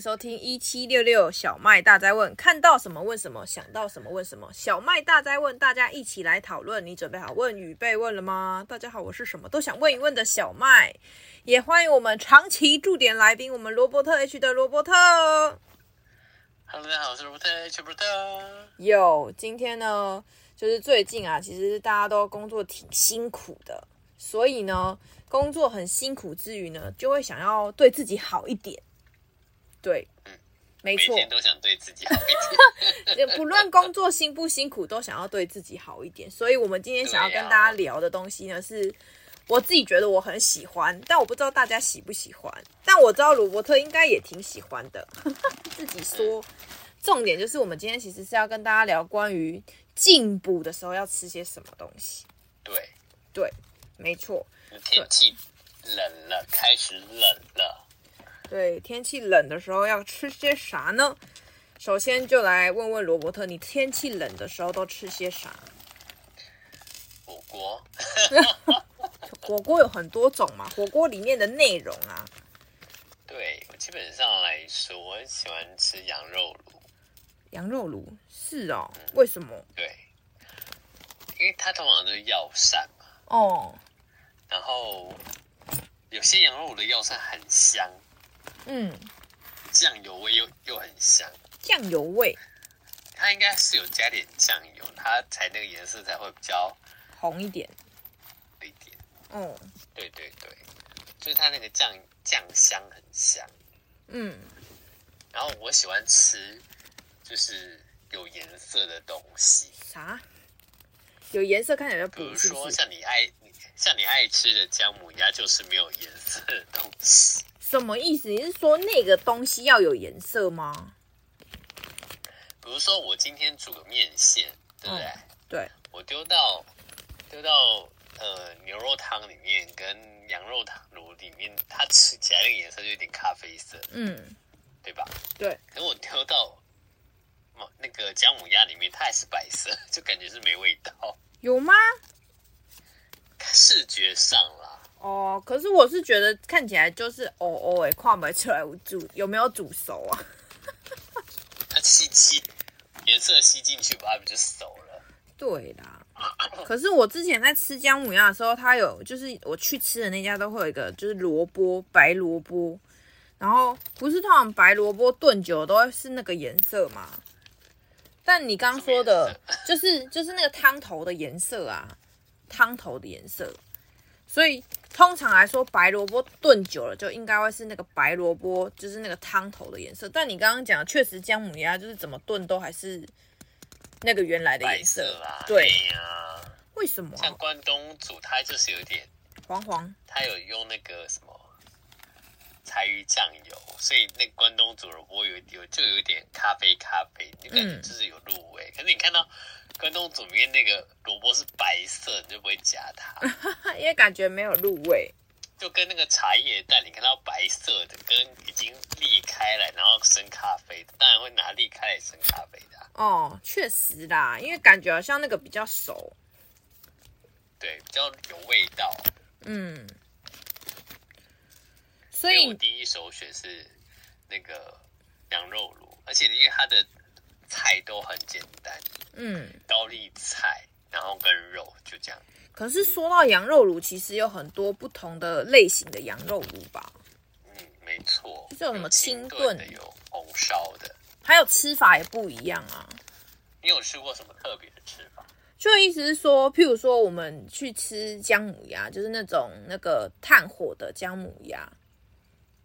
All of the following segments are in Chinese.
收听一七六六小麦大灾问，看到什么问什么，想到什么问什么。小麦大灾问，大家一起来讨论。你准备好问与被问了吗？大家好，我是什么都想问一问的小麦，也欢迎我们长期驻点来宾，我们罗伯特 H 的罗伯特。Hello，大家好，我是罗伯特 H 罗伯特。有，今天呢，就是最近啊，其实大家都工作挺辛苦的，所以呢，工作很辛苦之余呢，就会想要对自己好一点。对，嗯，没错，每天都想对自己好一点，不论工作辛不辛苦，都想要对自己好一点。所以，我们今天想要跟大家聊的东西呢，是我自己觉得我很喜欢，但我不知道大家喜不喜欢。但我知道罗伯特应该也挺喜欢的，自己说。重点就是，我们今天其实是要跟大家聊关于进补的时候要吃些什么东西。对，对，没错。天气冷了，开始冷了。对，天气冷的时候要吃些啥呢？首先就来问问罗伯特，你天气冷的时候都吃些啥？火锅。火锅有很多种嘛，火锅里面的内容啊。对，我基本上来说，我很喜欢吃羊肉炉。羊肉炉是哦，嗯，为什么？对，因为它通常都是药膳嘛。哦。然后有些羊肉炉的药膳很香。嗯，酱油味又又很香，酱油味，它应该是有加点酱油，它才那个颜色才会比较红一点，一点。哦，对对对，就是它那个酱酱香很香。嗯，然后我喜欢吃就是有颜色的东西。啥？有颜色看起来比如说像你爱像你爱吃的姜母鸭，就是没有颜色的东西。什么意思？你是说那个东西要有颜色吗？比如说我今天煮个面线，对不对？嗯、对。我丢到丢到呃牛肉汤里面跟羊肉汤炉里面，它吃起来那个颜色就有点咖啡色，嗯，对吧？对。可我丢到那个姜母鸭里面，它还是白色，就感觉是没味道。有吗？视觉上啦。哦，可是我是觉得看起来就是哦哦哎，看不出来煮有没有煮熟啊？它吸吸颜色吸进去，它不就熟了？对啦。可是我之前在吃姜母鸭的时候，它有就是我去吃的那家都会有一个就是萝卜白萝卜，然后不是通常白萝卜炖久都会是那个颜色嘛？但你刚刚说的 就是就是那个汤头的颜色啊，汤头的颜色。所以通常来说，白萝卜炖久了就应该会是那个白萝卜，就是那个汤头的颜色。但你刚刚讲的确实姜母鸭就是怎么炖都还是那个原来的颜色。色啊、对呀、啊，为什么、啊？像关东煮，它就是有点黄黄，它有用那个什么柴鱼酱油，所以那个关东煮萝卜有有就有点咖啡咖啡，你感觉就是有入味。嗯、可是你看到。关东煮里面那个萝卜是白色，你就不会夹它，因为感觉没有入味。就跟那个茶叶蛋，你看到白色的，跟已经裂开来，然后生咖啡的，当然会拿裂开来生咖啡的、啊。哦，确实啦，因为感觉好像那个比较熟，对，比较有味道。嗯，所以我第一首选是那个羊肉炉，而且因为它的。菜都很简单，嗯，高丽菜，然后跟肉就这样。可是说到羊肉炉，其实有很多不同的类型的羊肉炉吧？嗯，没错。就是有什么清炖的，有红烧的，还有吃法也不一样啊。你有吃过什么特别的吃法？就意思是说，譬如说我们去吃姜母鸭，就是那种那个炭火的姜母鸭，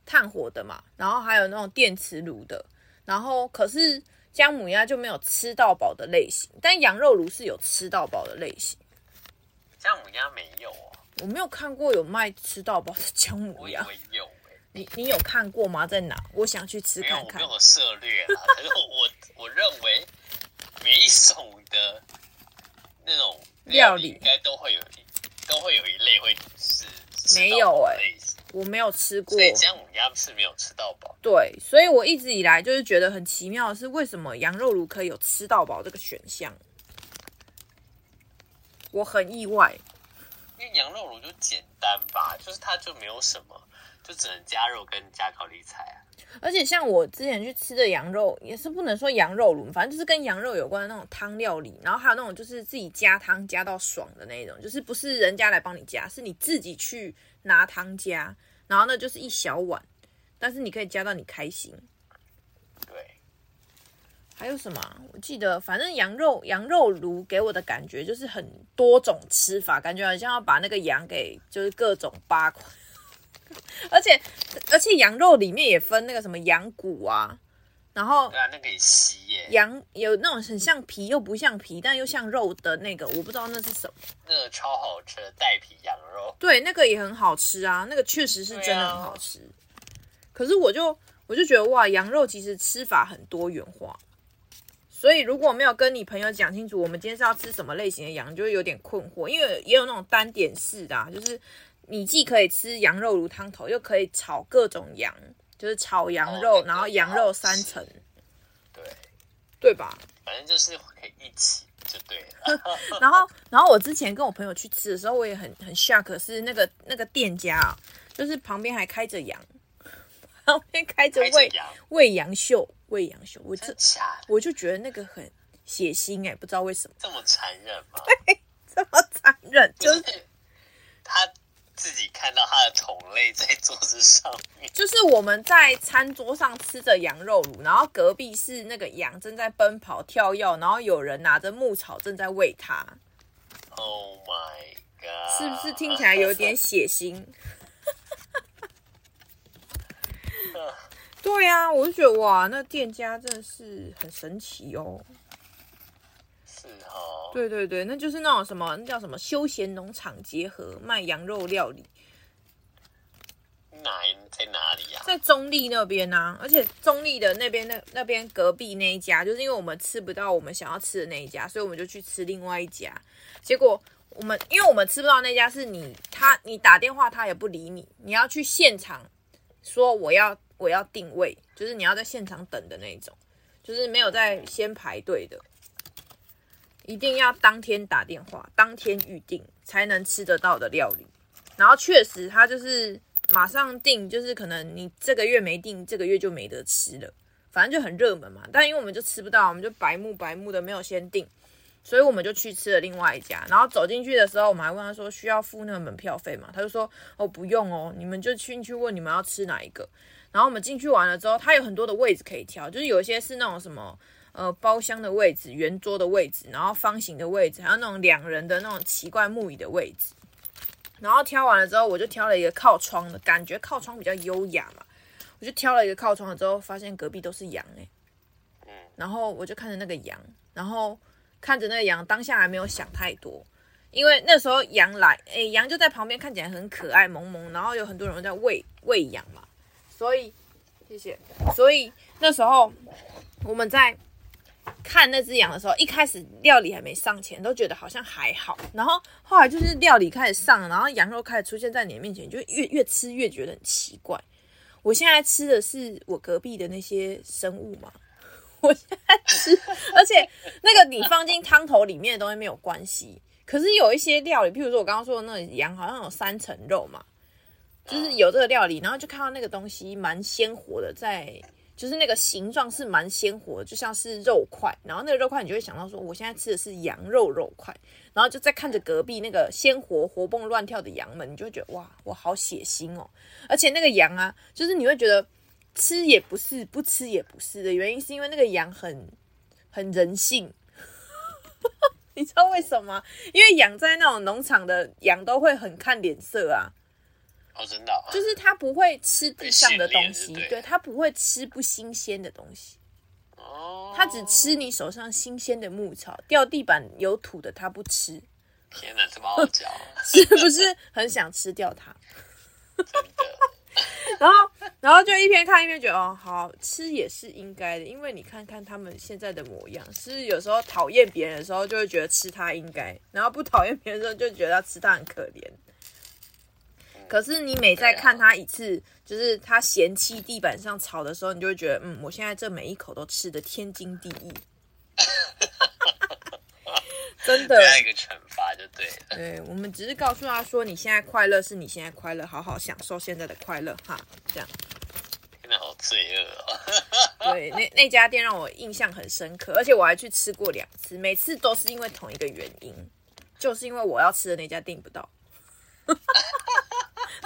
炭火的嘛。然后还有那种电磁炉的，然后可是。姜母鸭就没有吃到饱的类型，但羊肉炉是有吃到饱的类型。姜母鸭没有哦，我没有看过有卖吃到饱的姜母鸭。我有，你你有看过吗？在哪？我想去吃看看。没有，我涉猎了。可是我我认为每一种的那种料理应该都会有都会有一类会是没有哎、欸。我没有吃过，所以姜母鸭是没有吃到饱。对，所以我一直以来就是觉得很奇妙的是，为什么羊肉炉可以有吃到饱这个选项？我很意外，因为羊肉炉就简单吧，就是它就没有什么，就只能加肉跟加高丽菜啊。而且像我之前去吃的羊肉，也是不能说羊肉炉，反正就是跟羊肉有关的那种汤料理。然后还有那种就是自己加汤加到爽的那种，就是不是人家来帮你加，是你自己去拿汤加。然后呢，就是一小碗，但是你可以加到你开心。对。还有什么？我记得，反正羊肉羊肉炉给我的感觉就是很多种吃法，感觉好像要把那个羊给就是各种扒块。而且而且羊肉里面也分那个什么羊骨啊，然后对啊，那个也吸耶。羊有那种很像皮又不像皮，但又像肉的那个，我不知道那是什么。那个超好吃的带皮羊肉。对，那个也很好吃啊，那个确实是真的很好吃。啊、可是我就我就觉得哇，羊肉其实吃法很多元化，所以如果没有跟你朋友讲清楚，我们今天是要吃什么类型的羊，就会有点困惑，因为也有那种单点式的、啊，就是。你既可以吃羊肉炉汤头，又可以炒各种羊，就是炒羊肉，哦、然后羊肉三层，对，对吧？反正就是可以一起就对了。然后，然后我之前跟我朋友去吃的时候，我也很很 shock，是那个那个店家啊，就是旁边还开着羊，旁边开着喂喂羊秀，喂羊秀，我这我就觉得那个很血腥哎、欸，不知道为什么这么残忍吗？对，这么残忍，就是他。自己看到他的同类在桌子上面，就是我们在餐桌上吃着羊肉炉，然后隔壁是那个羊正在奔跑跳跃，然后有人拿着牧草正在喂它。Oh my god！是不是听起来有点 血腥？对呀、啊，我就觉得哇，那店家真的是很神奇哦。对对对，那就是那种什么，那叫什么休闲农场结合卖羊肉料理。哪在哪里呀、啊？在中立那边呢、啊，而且中立的那边那那边隔壁那一家，就是因为我们吃不到我们想要吃的那一家，所以我们就去吃另外一家。结果我们因为我们吃不到那家，是你他你打电话他也不理你，你要去现场说我要我要定位，就是你要在现场等的那种，就是没有在先排队的。一定要当天打电话，当天预定才能吃得到的料理。然后确实，他就是马上订，就是可能你这个月没订，这个月就没得吃了。反正就很热门嘛。但因为我们就吃不到，我们就白目白目的没有先订，所以我们就去吃了另外一家。然后走进去的时候，我们还问他说需要付那个门票费嘛？他就说哦不用哦，你们就进去问你们要吃哪一个。然后我们进去完了之后，他有很多的位置可以挑，就是有一些是那种什么。呃，包厢的位置、圆桌的位置，然后方形的位置，还有那种两人的那种奇怪木椅的位置。然后挑完了之后，我就挑了一个靠窗的，感觉靠窗比较优雅嘛。我就挑了一个靠窗了之后，发现隔壁都是羊哎。然后我就看着那个羊，然后看着那个羊，当下还没有想太多，因为那时候羊来，哎，羊就在旁边，看起来很可爱萌萌，然后有很多人在喂喂羊嘛。所以，谢谢。所以那时候我们在。看那只羊的时候，一开始料理还没上前，都觉得好像还好。然后后来就是料理开始上，然后羊肉开始出现在你的面前，就越越吃越觉得很奇怪。我现在吃的是我隔壁的那些生物嘛？我现在吃，而且那个你放进汤头里面的东西没有关系。可是有一些料理，譬如说我刚刚说的那个羊，好像有三层肉嘛，就是有这个料理，然后就看到那个东西蛮鲜活的在。就是那个形状是蛮鲜活的，就像是肉块，然后那个肉块你就会想到说，我现在吃的是羊肉肉块，然后就在看着隔壁那个鲜活活蹦乱跳的羊们，你就会觉得哇，我好血腥哦！而且那个羊啊，就是你会觉得吃也不是，不吃也不是的原因，是因为那个羊很很人性，你知道为什么？因为养在那种农场的羊都会很看脸色啊。哦，真的，就是他不会吃地上的东西，对，他不会吃不新鲜的东西，哦，他只吃你手上新鲜的牧草，掉地板有土的他不吃。天哪，这么傲娇，是不是很想吃掉它？然后，然后就一边看一边觉得，哦，好吃也是应该的，因为你看看他们现在的模样，是有时候讨厌别人的时候就会觉得吃它应该，然后不讨厌别人的时候就觉得吃它很可怜。可是你每再看他一次，就是他嫌弃地板上草的时候，你就会觉得，嗯，我现在这每一口都吃的天经地义。真的，一个惩罚就对了。对，我们只是告诉他说，你现在快乐是你现在快乐，好好享受现在的快乐哈，这样。真的好罪恶哦。对，那那家店让我印象很深刻，而且我还去吃过两次，每次都是因为同一个原因，就是因为我要吃的那家订不到。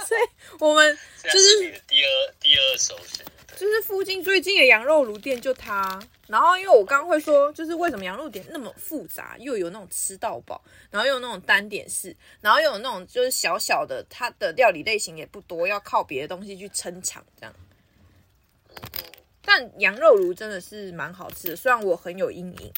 所以我们 就是是第二第二首选，就是附近最近的羊肉炉店就它。然后因为我刚刚会说，就是为什么羊肉店那么复杂，又有那种吃到饱，然后又有那种单点式，然后又有那种就是小小的，它的料理类型也不多，要靠别的东西去撑场这样。但羊肉炉真的是蛮好吃的，虽然我很有阴影。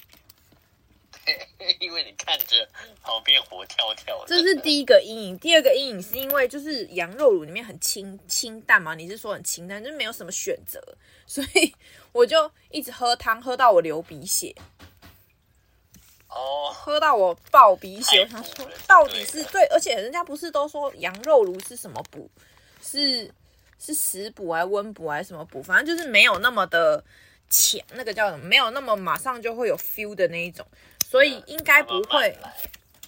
因为你看着旁边活跳跳的，这是第一个阴影。第二个阴影是因为就是羊肉炉里面很清清淡嘛，你是说很清淡，就没有什么选择，所以 我就一直喝汤，喝到我流鼻血。哦，喝到我爆鼻血。我想说，到底是对，而且人家不是都说羊肉炉是什么补？是是食补还是温补还是什么补？反正就是没有那么的浅，那个叫什么？没有那么马上就会有 feel 的那一种。所以应该不会，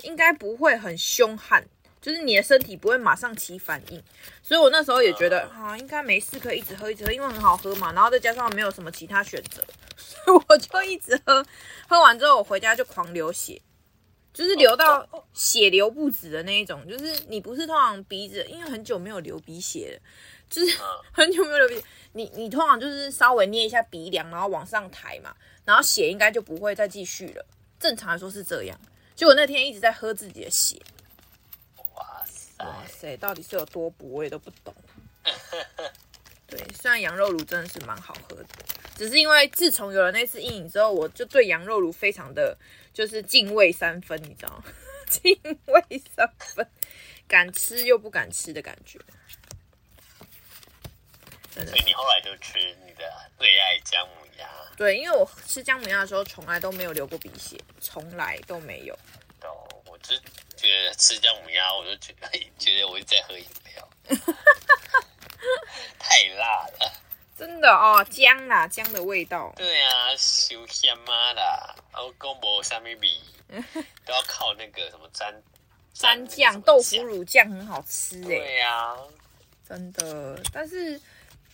应该不会很凶悍，就是你的身体不会马上起反应。所以我那时候也觉得啊，应该没事，可以一直喝一直喝，因为很好喝嘛。然后再加上没有什么其他选择，所以我就一直喝。喝完之后我回家就狂流血，就是流到血流不止的那一种。就是你不是通常鼻子，因为很久没有流鼻血了，就是 很久没有流鼻血，你你通常就是稍微捏一下鼻梁，然后往上抬嘛，然后血应该就不会再继续了。正常来说是这样，结果那天一直在喝自己的血。哇塞！哇塞！到底是有多补，我也都不懂。对，虽然羊肉炉真的是蛮好喝的，只是因为自从有了那次阴影之后，我就对羊肉炉非常的就是敬畏三分，你知道吗？敬畏三分，敢吃又不敢吃的感觉。所以你后来就吃你的最爱姜母鸭。对，因为我吃姜母鸭的时候从来都没有流过鼻血，从来都没有。哦，我就觉得吃姜母鸭，我就觉得觉得我在喝饮料，太辣了。真的哦，姜啦，姜的味道。对啊，修香妈啦，然后公婆下面比都要靠那个什么沾沾酱，豆腐乳酱很好吃哎。对呀、啊，真的，但是。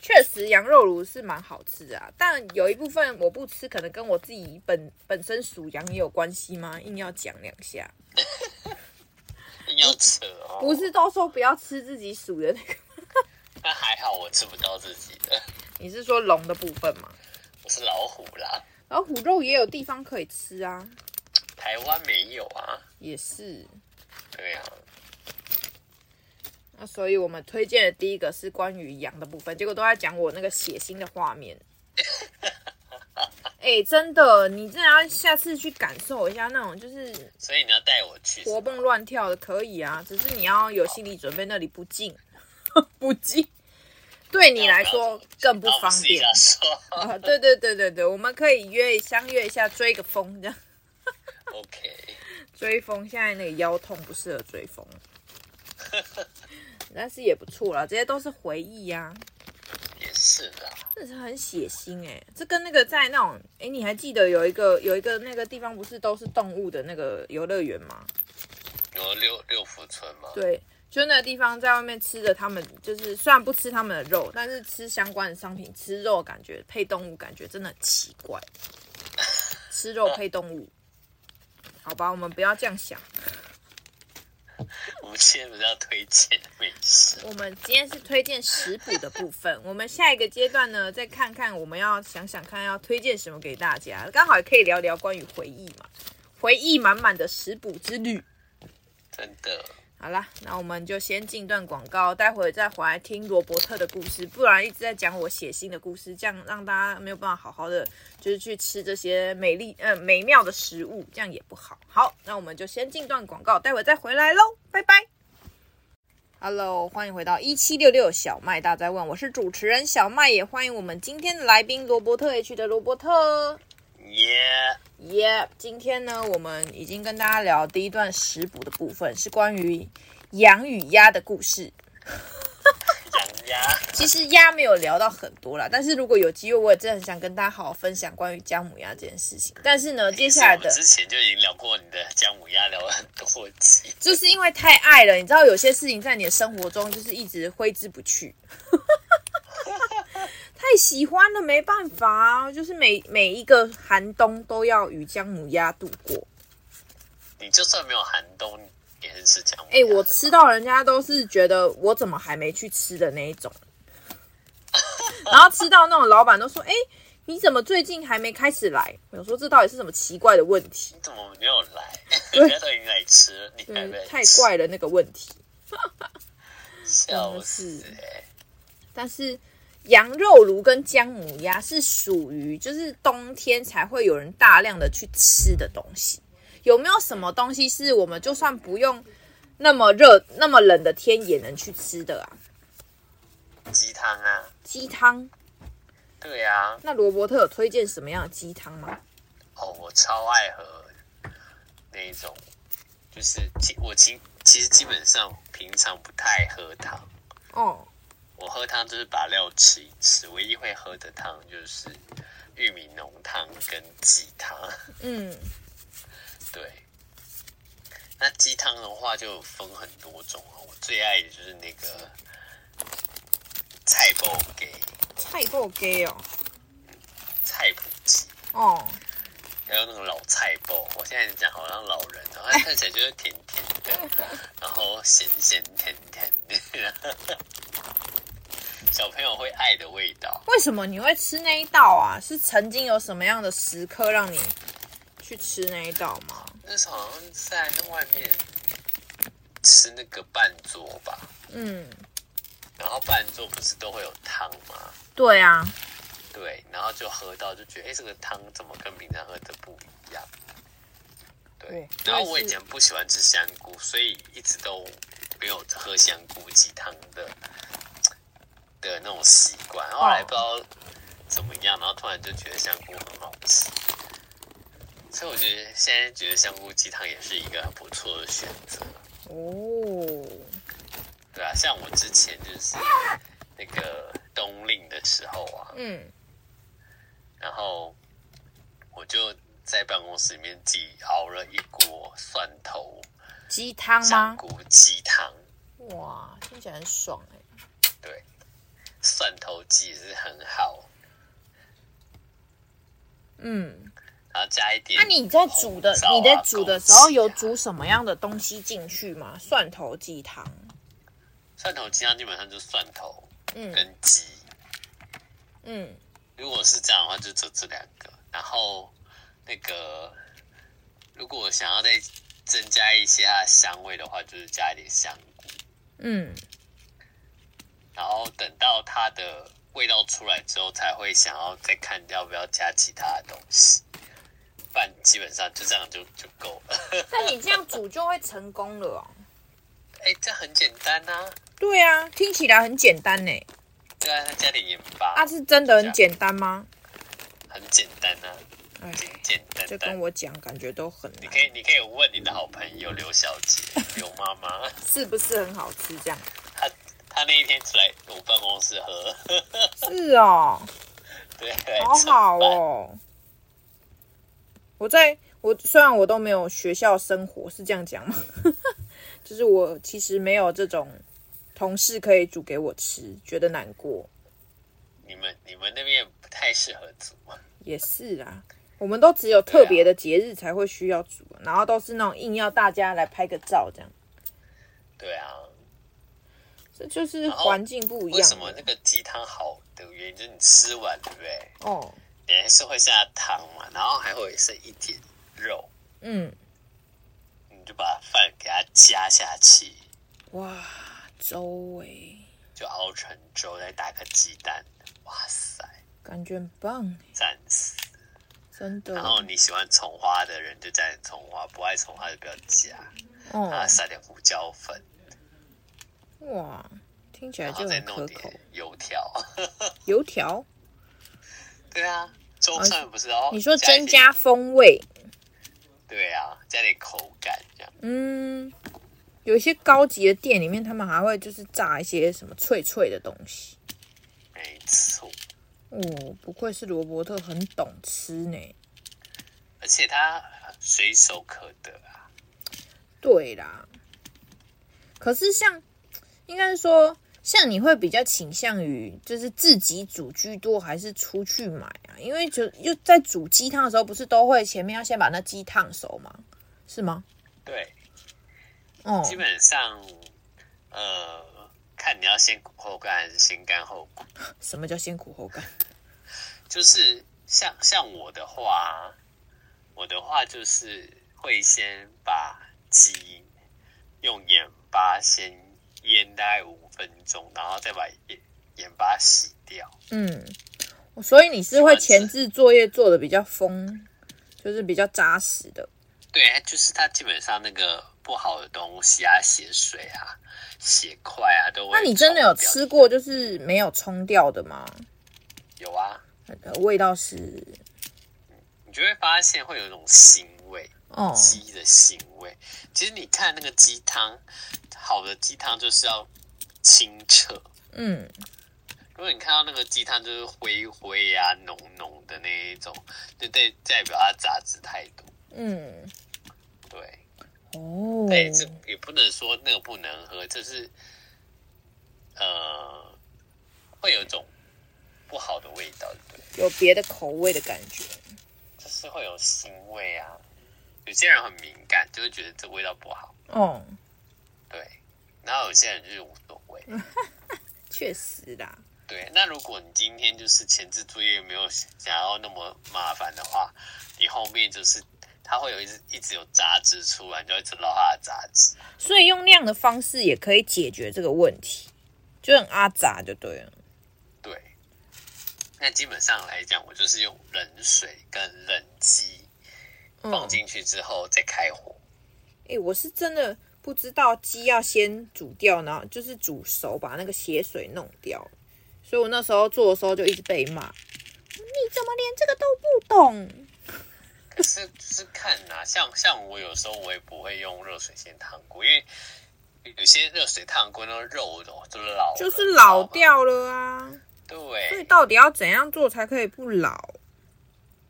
确实，羊肉炉是蛮好吃啊，但有一部分我不吃，可能跟我自己本本身属羊也有关系吗？硬要讲两下，硬要扯哦。不是都说不要吃自己属的那个？那还好，我吃不到自己的。你是说龙的部分吗？我是老虎啦。老虎肉也有地方可以吃啊。台湾没有啊。也是。对啊。那所以，我们推荐的第一个是关于羊的部分，结果都在讲我那个血腥的画面。哎、欸，真的，你真的要下次去感受一下那种，就是。所以你要带我去。活蹦乱跳的可以啊，只是你要有心理准备，那里不近，不近，对你来说更不方便。啊，对对对对对，我们可以约相约一下追个风这样。OK。追风，现在那个腰痛不适合追风。但是也不错啦，这些都是回忆呀、啊。也是的，这是很血腥哎、欸，这跟那个在那种哎、欸，你还记得有一个有一个那个地方不是都是动物的那个游乐园吗？有六六福村吗？对，就那个地方在外面吃的，他们就是虽然不吃他们的肉，但是吃相关的商品，吃肉感觉配动物感觉真的很奇怪。吃肉配动物，好吧，我们不要这样想。我们今天不是要推荐美食，我们今天是推荐食补的部分。我们下一个阶段呢，再看看我们要想想看要推荐什么给大家，刚好也可以聊聊关于回忆嘛，回忆满满的食补之旅。真的。好啦，那我们就先进段广告，待会再回来听罗伯特的故事。不然一直在讲我写信的故事，这样让大家没有办法好好的就是去吃这些美丽呃美妙的食物，这样也不好。好，那我们就先进段广告，待会再回来喽，拜拜。Hello，欢迎回到一七六六小麦大在问，我是主持人小麦，也欢迎我们今天的来宾罗伯特 H 的罗伯特。耶耶！今天呢，我们已经跟大家聊第一段食补的部分，是关于羊与鸭的故事。羊鸭，其实鸭没有聊到很多啦，但是如果有机会，我也真的很想跟大家好好分享关于姜母鸭这件事情。但是呢，接下来的之前就已经聊过你的姜母鸭，聊了很多集，就是因为太爱了，你知道有些事情在你的生活中就是一直挥之不去。太太喜欢了，没办法啊，就是每每一个寒冬都要与姜母鸭度过。你就算没有寒冬，也是吃姜母鸭。哎、欸，我吃到人家都是觉得我怎么还没去吃的那一种，然后吃到那种老板都说：“哎、欸，你怎么最近还没开始来？”我说：“这到底是什么奇怪的问题？”你怎么没有来？人家都已经来吃，你还没？太怪了那个问题。笑死、欸！但是。羊肉炉跟姜母鸭是属于就是冬天才会有人大量的去吃的东西。有没有什么东西是我们就算不用那么热、那么冷的天也能去吃的啊？鸡汤啊，鸡汤。对啊。那罗伯特有推荐什么样的鸡汤吗？哦，我超爱喝那一种，就是我其其实基本上平常不太喝汤。哦。我喝汤就是把料吃一吃，唯一会喝的汤就是玉米浓汤跟鸡汤。嗯，对。那鸡汤的话就分很多种啊，我最爱的就是那个菜脯鸡。菜脯鸡哦。菜脯鸡。哦。还有那种老菜包，我现在讲好像老人，然后看起来就是甜甜的，然后咸咸甜甜的。小朋友会爱的味道。为什么你会吃那一道啊？是曾经有什么样的时刻让你去吃那一道吗？那时候好像在外面吃那个半桌吧。嗯。然后半桌不是都会有汤吗？对啊。对，然后就喝到就觉得，哎，这个汤怎么跟平常喝的不一样？对。然后我以前不喜欢吃香菇，所以一直都没有喝香菇鸡汤的。的那种习惯，后来不知道怎么样，然后突然就觉得香菇很好吃，所以我觉得现在觉得香菇鸡汤也是一个很不错的选择哦。对啊，像我之前就是那个冬令的时候啊，嗯，然后我就在办公室里面自己熬了一锅蒜头鸡汤吗？香菇鸡汤，哇，听起来很爽哎。对。蒜头鸡也是很好，嗯，然后加一点。那你在煮的，你在煮的时候有煮什么样的东西进去吗？蒜头鸡汤，蒜头鸡汤基本上就是蒜头，嗯，跟鸡，嗯，如果是这样的话，就只这两个。然后那个，如果想要再增加一些它的香味的话，就是加一点香菇，嗯。然后等到它的味道出来之后，才会想要再看要不要加其他的东西。不然基本上就这样就就够了。那你这样煮就会成功了哦。哎，这很简单呐、啊。对啊，听起来很简单呢。对啊，加点盐巴。啊，是真的很简单吗？很简单啊，哎，简单。就跟我讲，感觉都很难。你可以，你可以问你的好朋友刘小姐、刘妈妈，是不是很好吃？这样。他那一天出来我办公室喝，是哦，对，好好哦。我在我虽然我都没有学校生活，是这样讲吗？就是我其实没有这种同事可以煮给我吃，觉得难过。你们你们那边不太适合煮吗？也是啊，我们都只有特别的节日才会需要煮，啊，然后都是那种硬要大家来拍个照这样。对啊。这就是环境不一样。为什么那个鸡汤好的原因就是你吃完，对不对？哦，你还是会下汤嘛，然后还会剩一点肉。嗯，你就把饭给它加下去。哇，粥哎，就熬成粥，再打个鸡蛋。哇塞，感觉很棒，赞死！真的。然后你喜欢葱花的人就加点葱花，不爱葱花就不要加。哦，啊，撒点胡椒粉。哇，听起来就很可口。油条，油条，对啊，中餐不是哦。你说增加风味，对啊，加点口感这样。嗯，有一些高级的店里面，他们还会就是炸一些什么脆脆的东西。没错。哦，不愧是罗伯特，很懂吃呢。而且它随手可得啊。对啦。可是像。应该是说，像你会比较倾向于就是自己煮居多，还是出去买啊？因为就又在煮鸡汤的时候，不是都会前面要先把那鸡烫熟吗？是吗？对，哦，基本上，呃，看你要先苦后甘还是先甘后苦。什么叫先苦后甘？就是像像我的话，我的话就是会先把鸡用盐巴先腌大概五分钟，然后再把盐盐巴洗掉。嗯，所以你是会前置作业做的比较丰，就是比较扎实的。对，就是它基本上那个不好的东西啊，血水啊、血块啊都会。那你真的有吃过就是没有冲掉的吗？有啊，味道是，你就会发现会有一种腥味哦，鸡的腥味。其实你看那个鸡汤，好的鸡汤就是要清澈。嗯，如果你看到那个鸡汤就是灰灰啊、浓浓的那一种，就代代表它杂质太多。嗯，对，哦，对，这也不能说那个不能喝，就是呃，会有一种不好的味道，对，有别的口味的感觉，就是会有腥味啊。有些人很敏感，就会觉得这味道不好。哦，对，然后有些人就是无所谓，确实啦。对，那如果你今天就是前置作业没有想要那么麻烦的话，你后面就是。它会有一直一直有杂质出来，你就一直捞它的杂质。所以用那样的方式也可以解决这个问题，就很阿杂就对了。对，那基本上来讲，我就是用冷水跟冷机放进去之后再开火。哎、嗯欸，我是真的不知道鸡要先煮掉，然后就是煮熟，把那个血水弄掉。所以我那时候做的时候就一直被骂，你怎么连这个都不懂？可是就是看呐、啊，像像我有时候我也不会用热水先烫过，因为有些热水烫过那个肉都就老，就是老掉了啊。对，所以到底要怎样做才可以不老？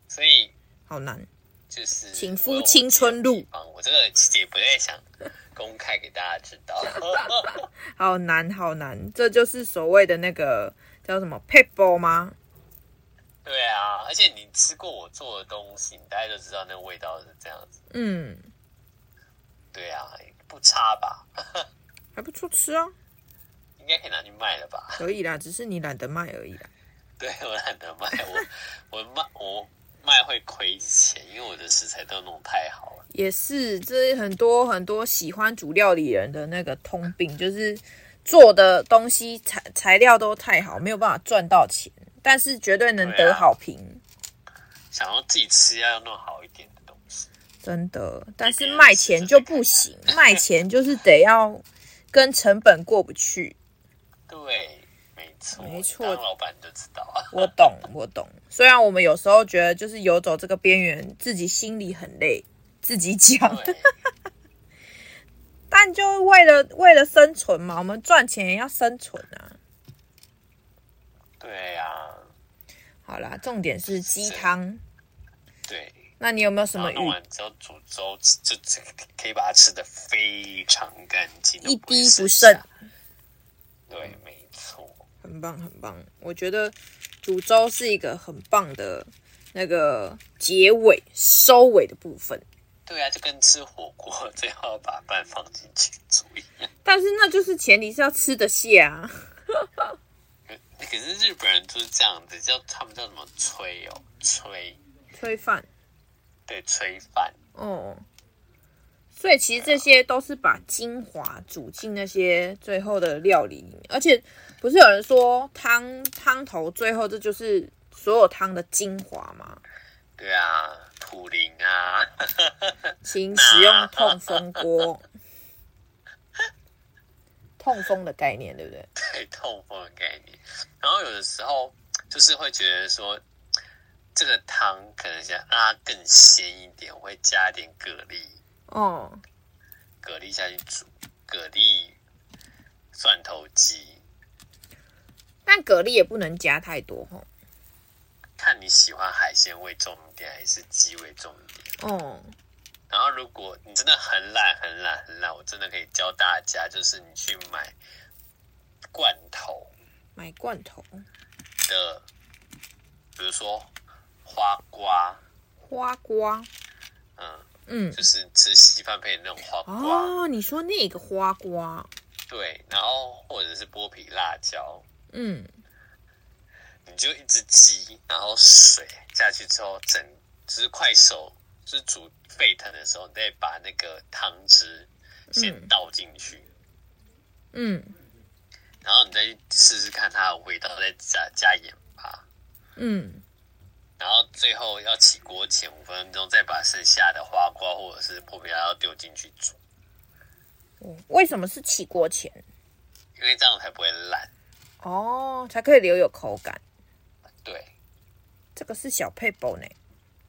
所以好难，就是请夫青春露。我这个也不太想公开给大家知道。好难，好难，这就是所谓的那个叫什么撇步吗？对啊，而且你吃过我做的东西，你大家都知道那个味道是这样子。嗯，对啊，不差吧？还不错吃啊，应该可以拿去卖了吧？可以啦，只是你懒得卖而已啦。对，我懒得卖，我我卖我卖会亏钱，因为我的食材都弄太好了。也是，这是很多很多喜欢煮料理人的那个通病，就是做的东西材材料都太好，没有办法赚到钱。但是绝对能得好评。啊，想要自己吃要弄好一点的东西，真的。但是卖钱就不行，卖钱就是得要跟成本过不去。对，没错，没错。当老板就知道。我懂，我懂。虽然我们有时候觉得就是游走这个边缘，自己心里很累，自己讲。但就为了为了生存嘛，我们赚钱也要生存啊。对呀、啊，好啦，重点是鸡汤。对，那你有没有什么？弄完之后煮粥，就这可以把它吃的非常干净，一滴不剩。对，很棒，很棒。我觉得煮粥是一个很棒的那个结尾收尾的部分。对啊，就跟吃火锅最后把饭放进去煮一样。但是那就是前提是要吃得下啊。可是日本人就是这样子，叫他们叫什么炊哦，炊炊饭，对，炊饭哦。所以其实这些都是把精华煮进那些最后的料理里面，而且不是有人说汤汤头最后这就是所有汤的精华吗？对啊，普林啊，请使用痛风锅。痛风的概念，对不对？对，痛风的概念。然后有的时候就是会觉得说，这个汤可能想让它更鲜一点，我会加点蛤蜊。哦，蛤蜊下去煮，蛤蜊、蒜头鸡。但蛤蜊也不能加太多哦。看你喜欢海鲜味重一点，还是鸡味重一点。哦。然后，如果你真的很懒、很懒、很懒，我真的可以教大家，就是你去买罐头，买罐头的，比如说花瓜，花瓜，嗯嗯，就是吃稀饭配的那种花瓜。哦，你说那个花瓜，对，然后或者是剥皮辣椒，嗯，你就一只鸡，然后水下去之后，整就是快手，就是煮沸腾的时候，你再把那个汤汁先倒进去，嗯，然后你再试试看它的味道，再加加盐巴，嗯，然后最后要起锅前五分钟，再把剩下的花瓜或者是破皮辣椒丢进去煮，为什么是起锅前？因为这样才不会烂。哦，才可以留有口感。对，这个是小配包呢。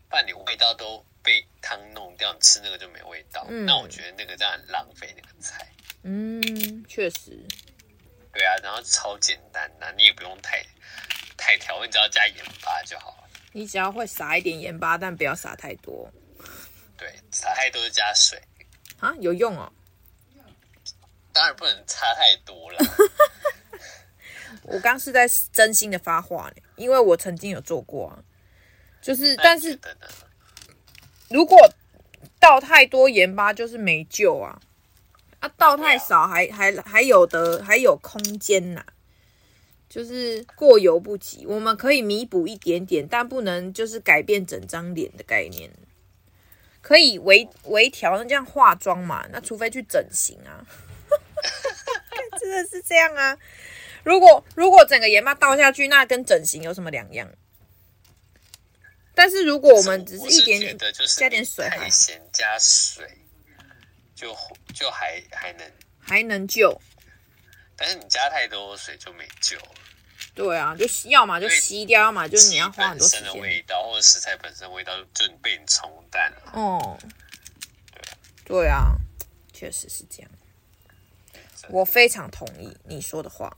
不然你味道都被汤弄掉，你吃那个就没味道。嗯，那我觉得那个这样很浪费那个菜。嗯，确实。对啊，然后超简单呐、啊，你也不用太太调，你只要加盐巴就好了。你只要会撒一点盐巴，但不要撒太多。对，撒太多就加水啊，有用哦。当然不能差太多了。我刚是在真心的发话呢，因为我曾经有做过啊，就是但是如果倒太多盐巴就是没救啊，啊倒太少还还还有的还有空间呐、啊，就是过犹不及，我们可以弥补一点点，但不能就是改变整张脸的概念，可以微微调，那这样化妆嘛，那除非去整形啊，真的是这样啊。如果如果整个盐巴倒下去，那跟整形有什么两样？但是如果我们只是一点点加点水，太咸加水就就还还能还能救，但是你加太多水就没救了。对啊，就要么就吸掉，要么就是你要花很多时间。的味道或者食材本身味道就被你冲淡了。哦，对对啊，确实是这样。我非常同意你说的话。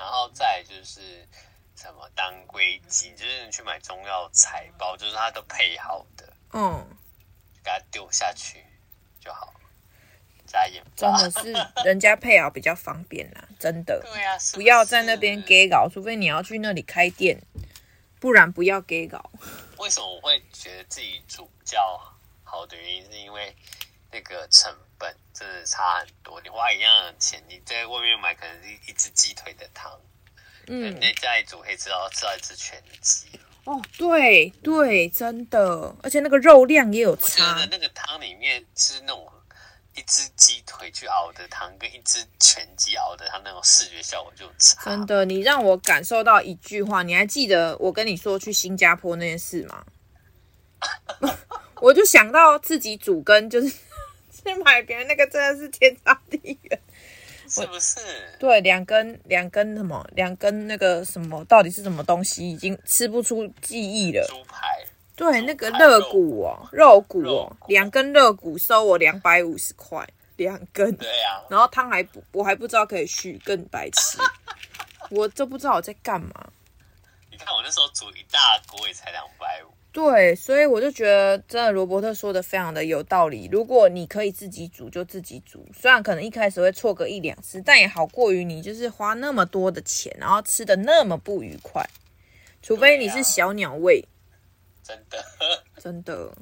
然后再就是什么当归鸡，就是你去买中药材包，就是它都配好的，嗯，就给它丢下去就好，加盐巴。真的是 人家配好比较方便啦，真的。对啊，是不是？不要在那边给搞，除非你要去那里开店，不然不要给搞。为什么我会觉得自己煮比较好的原因，是因为那个成本真的差很多。你花一样的钱，你在外面买可能是一只鸡腿的汤，嗯，你在家里煮可以吃到吃到一只全鸡。哦，对对，真的，而且那个肉量也有差。我觉得那个汤里面是那种一只鸡腿去熬的汤，跟一只全鸡熬的汤，那种视觉效果就差。真的，你让我感受到一句话，你还记得我跟你说去新加坡那件事吗？我就想到自己煮跟就是。去买别人那个真的是天差地远，是不是？对，两根两根什么，两根那个什么，到底是什么东西？已经吃不出记忆了。猪排。对，那个肋骨哦，肉骨哦，两根肋骨收我两百五十块，两根。对呀。然后汤还不，我还不知道可以续，更白痴。我都不知道我在干嘛。你看我那时候煮一大锅也才两百五。对，所以我就觉得，真的罗伯特说的非常的有道理。如果你可以自己煮，就自己煮。虽然可能一开始会错个一两次，但也好过于你就是花那么多的钱，然后吃的那么不愉快。除非你是小鸟胃，真的，真的。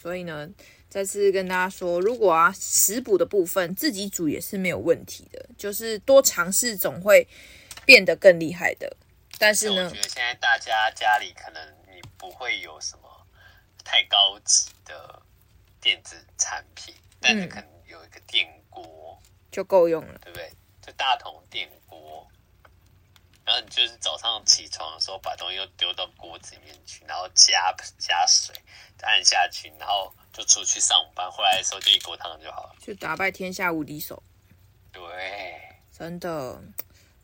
所以呢，再次跟大家说，如果啊食补的部分自己煮也是没有问题的，就是多尝试总会变得更厉害的。但是呢，我觉得现在大家家里可能。不会有什么太高级的电子产品，但是可能有一个电锅就够用了，对不对？就大桶电锅，然后你就是早上起床的时候把东西又丢到锅子里面去，然后加加水，按下去，然后就出去上班，回来的时候就一锅汤就好了，就打败天下无敌手。对，真的。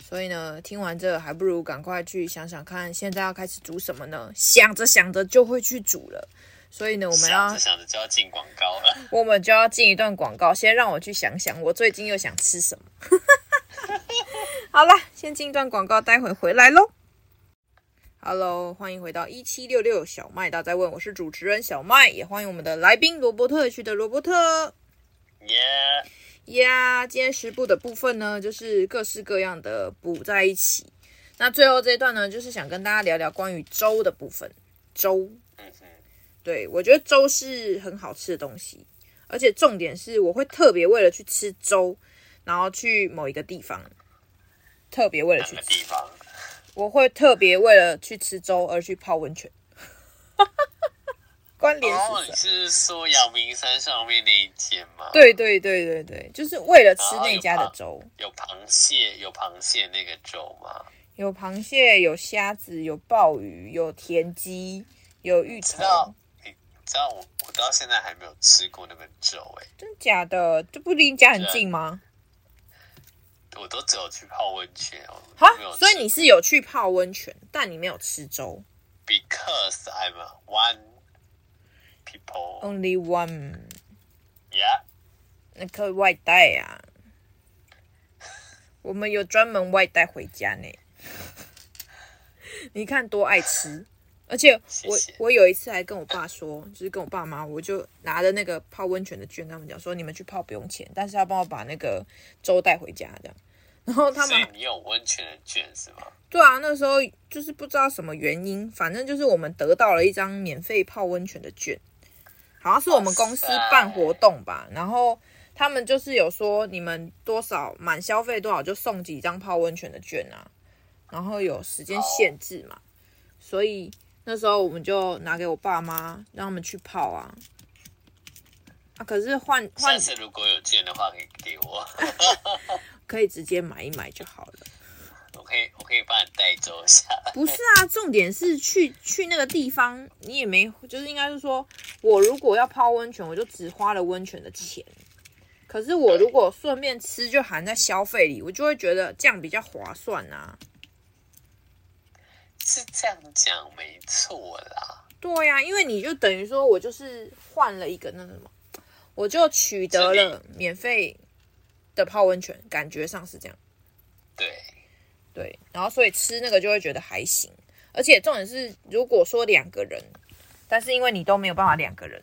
所以呢，听完这个，还不如赶快去想想看，现在要开始煮什么呢？想着想着就会去煮了。所以呢，我们要想着想着就要进广告了。我们就要进一段广告，先让我去想想，我最近又想吃什么。好了，先进一段广告，待会回来喽。Hello，欢迎回到一七六六小麦大在问，我是主持人小麦，也欢迎我们的来宾罗伯特区的罗伯特。耶。呀，今天食补的部分呢，就是各式各样的补在一起。那最后这一段呢，就是想跟大家聊聊关于粥的部分。粥，对，我觉得粥是很好吃的东西，而且重点是我会特别为了去吃粥，然后去某一个地方，特别为了去吃地方，我会特别为了去吃粥而去泡温泉。关联是说阳明山上面那一间吗？对对对对对，就是为了吃那家的粥。有螃蟹，有螃蟹那个粥吗？有螃蟹，有虾子，有鲍鱼，有田鸡，有芋头。你知道我我到现在还没有吃过那个粥哎，真假的？这不离你家很近吗？我都只有去泡温泉哦。好，所以你是有去泡温泉，但你没有吃粥。Because I'm one. People. Only one. Yeah. 那可以外带啊。我们有专门外带回家呢。你看多爱吃，而且我我有一次还跟我爸说，就是跟我爸妈，我就拿着那个泡温泉的券，跟他们讲说，你们去泡不用钱，但是要帮我把那个粥带回家这样。然后他们，你有温泉的券是吗？对啊，那时候就是不知道什么原因，反正就是我们得到了一张免费泡温泉的券。好像是我们公司办活动吧，然后他们就是有说，你们多少满消费多少就送几张泡温泉的券啊，然后有时间限制嘛，所以那时候我们就拿给我爸妈，让他们去泡啊。啊，可是换换，下次如果有券的话，可以给我，可以直接买一买就好了。我可以，我可以帮你带走一下。不是啊，重点是去去那个地方，你也没，就是应该是说，我如果要泡温泉，我就只花了温泉的钱。可是我如果顺便吃，就含在消费里，我就会觉得这样比较划算啊。是这样讲没错啦。对呀、啊，因为你就等于说我就是换了一个那什么，我就取得了免费的泡温泉，感觉上是这样。对。对，然后所以吃那个就会觉得还行，而且重点是，如果说两个人，但是因为你都没有办法两个人，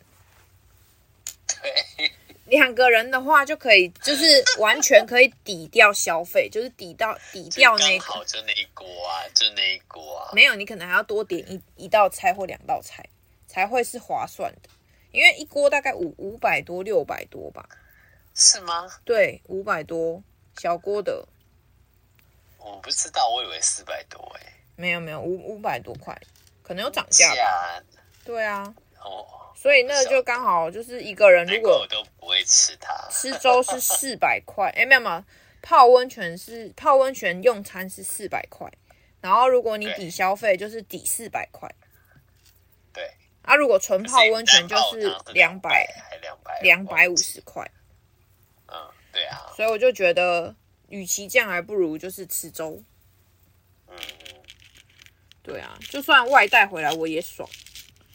对，两个人的话就可以，就是完全可以抵掉消费，就是抵到抵掉那个，好就那一锅啊，就那一锅啊，没有，你可能还要多点一一道菜或两道菜才会是划算的，因为一锅大概五五百多六百多吧，是吗？对，五百多小锅的。我不知道，我以为四百多哎，没有没有五五百多块，可能有涨价吧。对啊，哦，所以那就刚好就是一个人，如果我都不会吃它，吃粥是四百块，哎，没有没有，泡温泉是泡温泉用餐是四百块，然后如果你抵消费就是抵四百块，对，啊，如果纯泡温泉就是两百，两百两百五十块，嗯，对啊，所以我就觉得。与其这样，还不如就是吃粥。嗯，对啊，就算外带回来我也爽，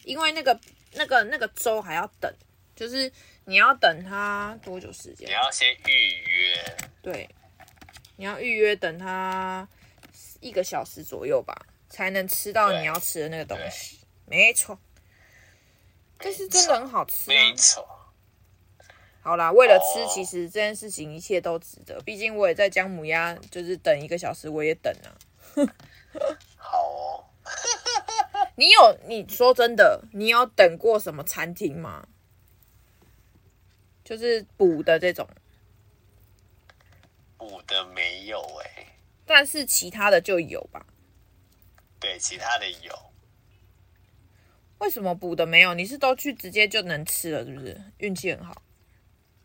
因为那个那个那个粥还要等，就是你要等它多久时间？你要先预约。对，你要预约等它一个小时左右吧，才能吃到你要吃的那个东西。没错，但是真的很好吃啊。没错。好啦，为了吃，其实这件事情一切都值得。毕竟我也在姜母鸭，就是等一个小时，我也等啊。好哦，你有你说真的，你有等过什么餐厅吗？就是补的这种，补的没有哎、欸，但是其他的就有吧？对，其他的有。为什么补的没有？你是都去直接就能吃了，是不是？运气很好。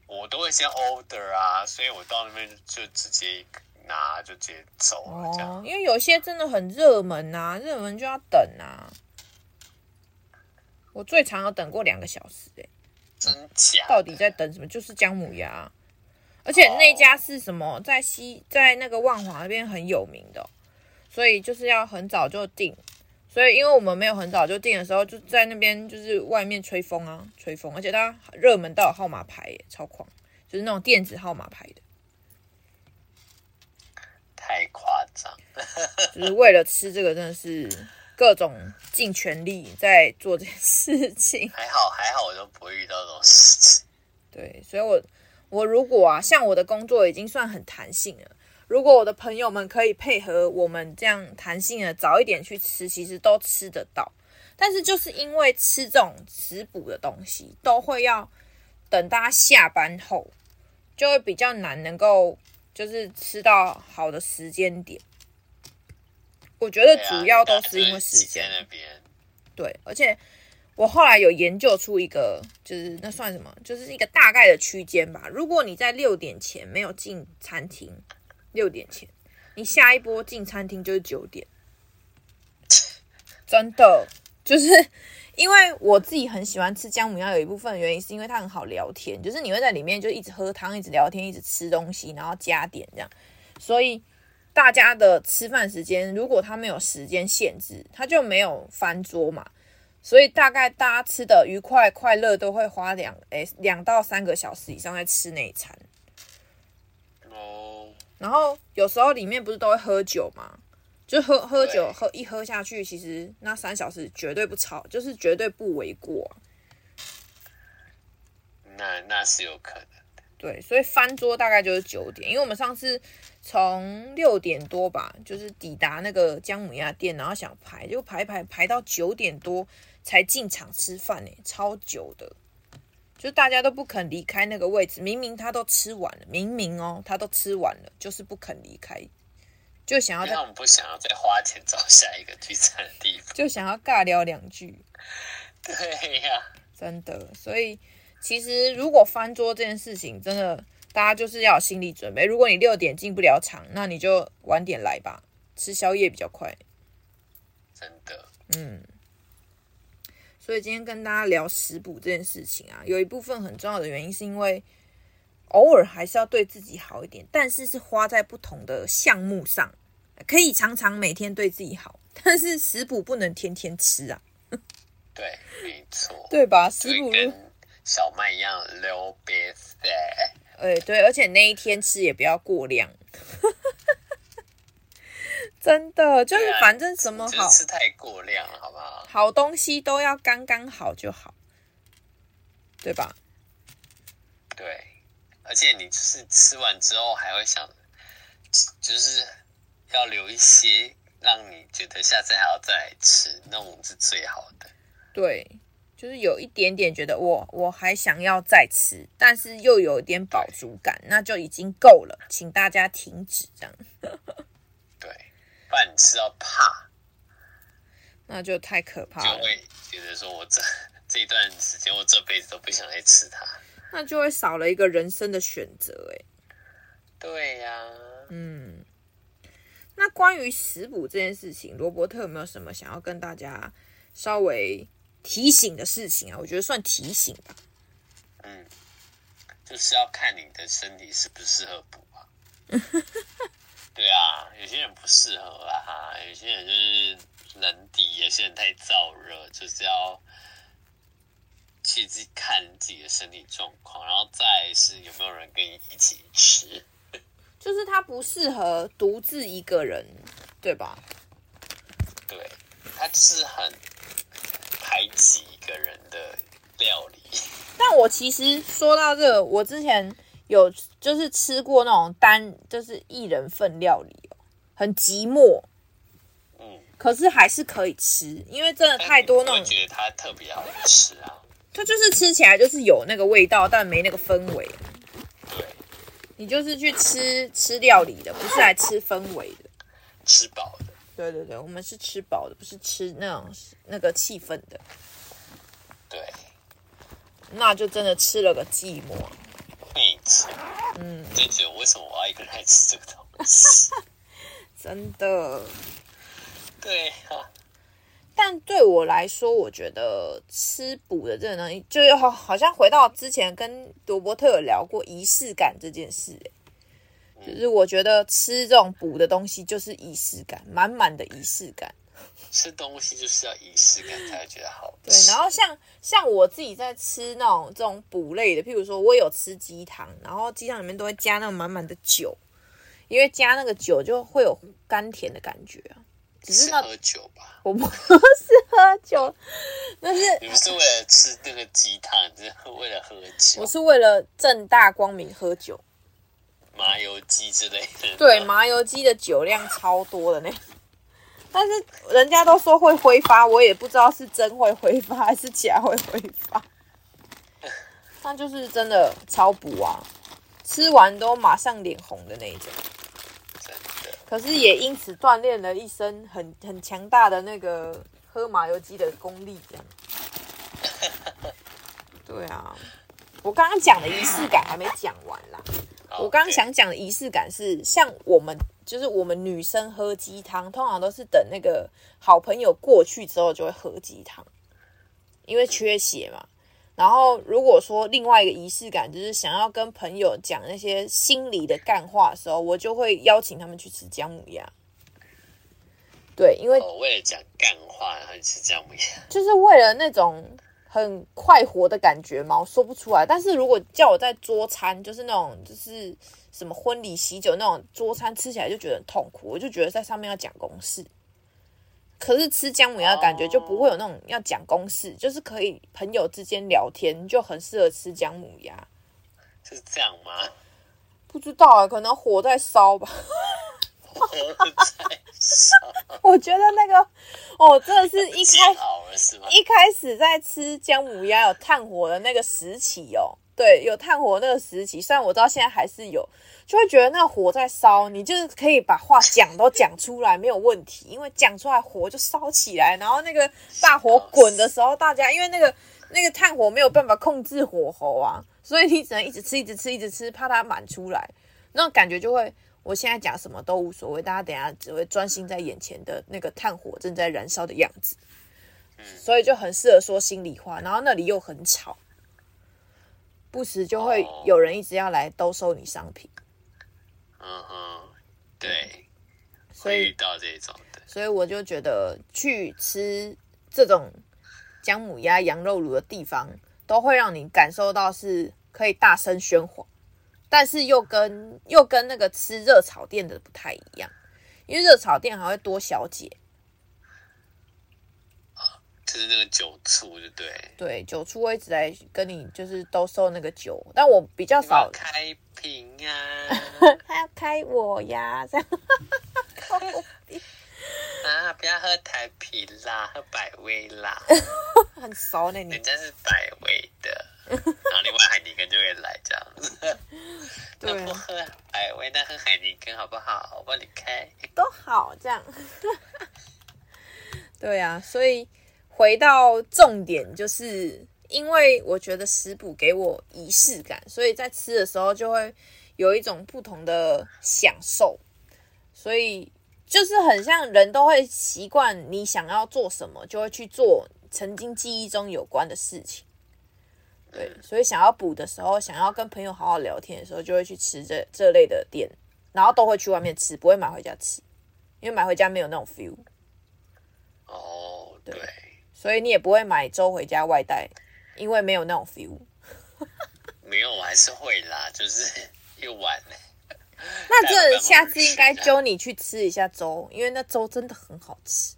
我都会先 order 啊，所以我到那边就直接拿，就直接走了这样。哦，因为有些真的很热门啊，热门就要等啊。我最长有等过两个小时诶、欸，真假？到底在等什么？就是姜母鸭，而且那家是什么？在西，在那个万华那边很有名的，所以就是要很早就订。所以，因为我们没有很早就订的时候，就在那边就是外面吹风啊，吹风，而且它热门到有号码牌耶，超狂，就是那种电子号码牌的，太夸张，就是为了吃这个，真的是各种尽全力在做这件事情。还好，还好，我就不会遇到这种事情。对，所以我我如果啊，像我的工作已经算很弹性了，如果我的朋友们可以配合我们这样弹性的早一点去吃，其实都吃得到。但是就是因为吃这种食补的东西，都会要等大家下班后，就会比较难能够就是吃到好的时间点。我觉得主要都是因为时间那边。对，而且我后来有研究出一个，就是那算什么？就是一个大概的区间吧。如果你在六点前没有进餐厅，六点前你下一波进餐厅就是九点，真的。就是因为我自己很喜欢吃姜母鸭，有一部分原因是因为它很好聊天，就是你会在里面就一直喝汤，一直聊天，一直吃东西，然后加点这样。所以大家的吃饭时间，如果它没有时间限制，它就没有翻桌嘛。所以大概大家吃的愉快快乐都会花两诶两到三个小时以上在吃那一餐。然后有时候里面不是都会喝酒吗？就喝喝酒，喝一喝下去，其实那三小时绝对不超，就是绝对不为过。那那是有可能的。对，所以翻桌大概就是九点，因为我们上次从六点多吧，就是抵达那个姜母鸭店，然后想排，就排排排到九点多才进场吃饭呢，超久的。就大家都不肯离开那个位置，明明他都吃完了，明明哦他都吃完了，就是不肯离开。就想要，他们不想要再花钱找下一个聚餐的地方，就想要尬聊两句。对呀，真的。所以其实如果翻桌这件事情，真的大家就是要有心理准备。如果你六点进不了场，那你就晚点来吧，吃宵夜比较快。真的，嗯。所以今天跟大家聊食补这件事情啊，有一部分很重要的原因是因为。偶尔还是要对自己好一点，但是是花在不同的项目上，可以常常每天对自己好，但是食补不能天天吃啊。对，没错，对吧？食补跟小麦一样流鼻塞。哎，对，而且那一天吃也不要过量。真的，就是反正什么好吃太过量了，好不好？好东西都要刚刚好就好，对吧？对。而且你就是吃完之后还会想，就是要留一些让你觉得下次还要再来吃，那种是最好的。对，就是有一点点觉得我我还想要再吃，但是又有一点饱足感，那就已经够了，请大家停止这样。对，不然你吃到怕，那就太可怕了。就会觉得说我这 这一段时间我这辈子都不想再吃它。那就会少了一个人生的选择，哎。对呀、啊，嗯。那关于食补这件事情，罗伯特有没有什么想要跟大家稍微提醒的事情啊？我觉得算提醒吧。嗯，就是要看你的身体适不适合补啊。对啊，有些人不适合啊，有些人就是冷底，有些人太燥热，就是要。去自己看自己的身体状况，然后再是有没有人跟你一起吃，就是他不适合独自一个人，对吧？对，他就是很排挤一个人的料理。但我其实说到这个，我之前有就是吃过那种单，就是一人份料理哦，很寂寞。嗯，可是还是可以吃，因为真的太多那种。我觉得它特别好吃啊。它就是吃起来就是有那个味道，但没那个氛围。对，你就是去吃吃料理的，不是来吃氛围的，吃饱的。对对对，我们是吃饱的，不是吃那种那个气氛的。对，那就真的吃了个寂寞。嗯，就觉得为什么我要一个人来吃这个东西？真的。对啊。但对我来说，我觉得吃补的这个东西，就是好好像回到之前跟罗伯特有聊过仪式感这件事，就是我觉得吃这种补的东西就是仪式感，满满的仪式感。吃东西就是要仪式感才会觉得好。对，然后像像我自己在吃那种这种补类的，譬如说我有吃鸡汤，然后鸡汤里面都会加那种满满的酒，因为加那个酒就会有甘甜的感觉啊。只是那喝酒吧？我不 是喝酒，那是你不是为了吃那个鸡汤，只是为了喝酒。我是为了正大光明喝酒，麻油鸡之类的。对，麻油鸡的酒量超多的那，但是人家都说会挥发，我也不知道是真会挥发还是假会挥发。那就是真的超补啊，吃完都马上脸红的那一种。可是也因此锻炼了一身很很强大的那个喝麻油鸡的功力，这样。对啊，我刚刚讲的仪式感还没讲完啦。我刚刚想讲的仪式感是，像我们就是我们女生喝鸡汤，通常都是等那个好朋友过去之后就会喝鸡汤，因为缺血嘛。然后，如果说另外一个仪式感就是想要跟朋友讲那些心里的干话的时候，我就会邀请他们去吃姜母鸭。对，因为我为了讲干话然后吃姜母鸭，就是为了那种很快活的感觉吗，我说不出来。但是如果叫我在桌餐，就是那种就是什么婚礼喜酒那种桌餐，吃起来就觉得很痛苦，我就觉得在上面要讲公式。可是吃姜母鸭的感觉就不会有那种要讲公式，哦、就是可以朋友之间聊天，就很适合吃姜母鸭。是这样吗？不知道啊，可能火在烧吧。我觉得那个哦，真的是一开始一开始在吃姜母鸭有炭火的那个时期哦，对，有炭火那个时期，虽然我知道现在还是有。就会觉得那个火在烧，你就是可以把话讲都讲出来没有问题，因为讲出来火就烧起来，然后那个大火滚的时候，大家因为那个那个炭火没有办法控制火候啊，所以你只能一直吃，一直吃，一直吃，怕它满出来，那种感觉就会，我现在讲什么都无所谓，大家等下只会专心在眼前的那个炭火正在燃烧的样子，所以就很适合说心里话，然后那里又很吵，不时就会有人一直要来兜售你商品。嗯哼，对，所以遇到这种的，所以我就觉得去吃这种姜母鸭、羊肉炉的地方，都会让你感受到是可以大声喧哗，但是又跟又跟那个吃热炒店的不太一样，因为热炒店还会多小姐。就是那个酒醋，就对。对，酒醋我一直在跟你就是兜售那个酒，但我比较少开瓶啊。他要开我呀，这样。啊！不要喝台啤啦，喝百威啦。很熟呢，你。人家是百威的，然后另外海尼根就会来这样子。对。不喝百威，那喝海尼根好不好？我帮你开。都好，这样。对啊，所以。回到重点，就是因为我觉得食补给我仪式感，所以在吃的时候就会有一种不同的享受，所以就是很像人都会习惯你想要做什么，就会去做曾经记忆中有关的事情。对，所以想要补的时候，想要跟朋友好好聊天的时候，就会去吃这这类的店，然后都会去外面吃，不会买回家吃，因为买回家没有那种 feel。哦，对。所以你也不会买粥回家外带，因为没有那种 feel。没有，我还是会啦，就是又晚了。那这下次应该揪你去吃一下粥，因为那粥真的很好吃。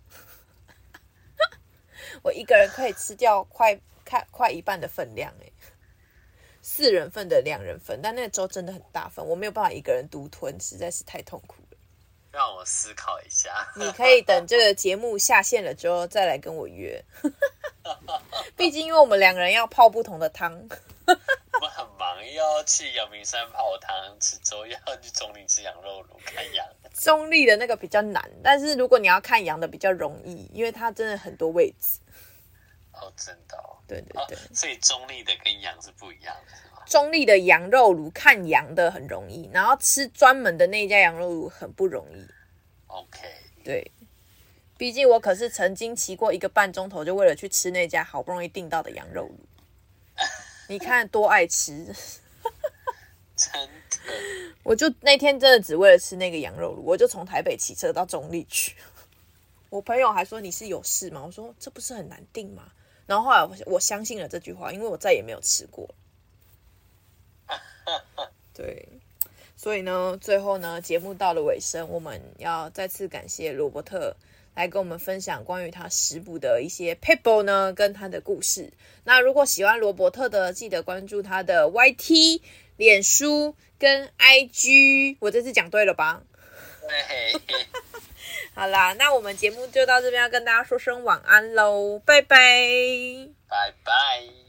我一个人可以吃掉快快快一半的分量诶，四人份的两人份，但那个粥真的很大份，我没有办法一个人独吞，实在是太痛苦了。让我思考一下。你可以等这个节目下线了之后再来跟我约。毕竟因为我们两个人要泡不同的汤。我们很忙，又要去阳明山泡汤吃粥，又要去中坜吃羊肉炉看羊。中立的那个比较难，但是如果你要看羊的比较容易，因为它真的很多位置。哦，真的哦。对对对。哦，所以中立的跟羊是不一样的。中立的羊肉炉看羊的很容易，然后吃专门的那家羊肉炉很不容易。OK，对，毕竟我可是曾经骑过一个半钟头，就为了去吃那家好不容易订到的羊肉炉。你看多爱吃，真的。我就那天真的只为了吃那个羊肉炉，我就从台北骑车到中立去。我朋友还说，你是有事吗？我说这不是很难订吗？然后后来我我相信了这句话，因为我再也没有吃过。对，所以呢，最后呢，节目到了尾声，我们要再次感谢罗伯特来跟我们分享关于他食补的一些 people 呢，跟他的故事。那如果喜欢罗伯特的，记得关注他的 YT、脸书跟 IG。我这次讲对了吧？对。好啦，那我们节目就到这边，要跟大家说声晚安喽，拜拜，拜拜。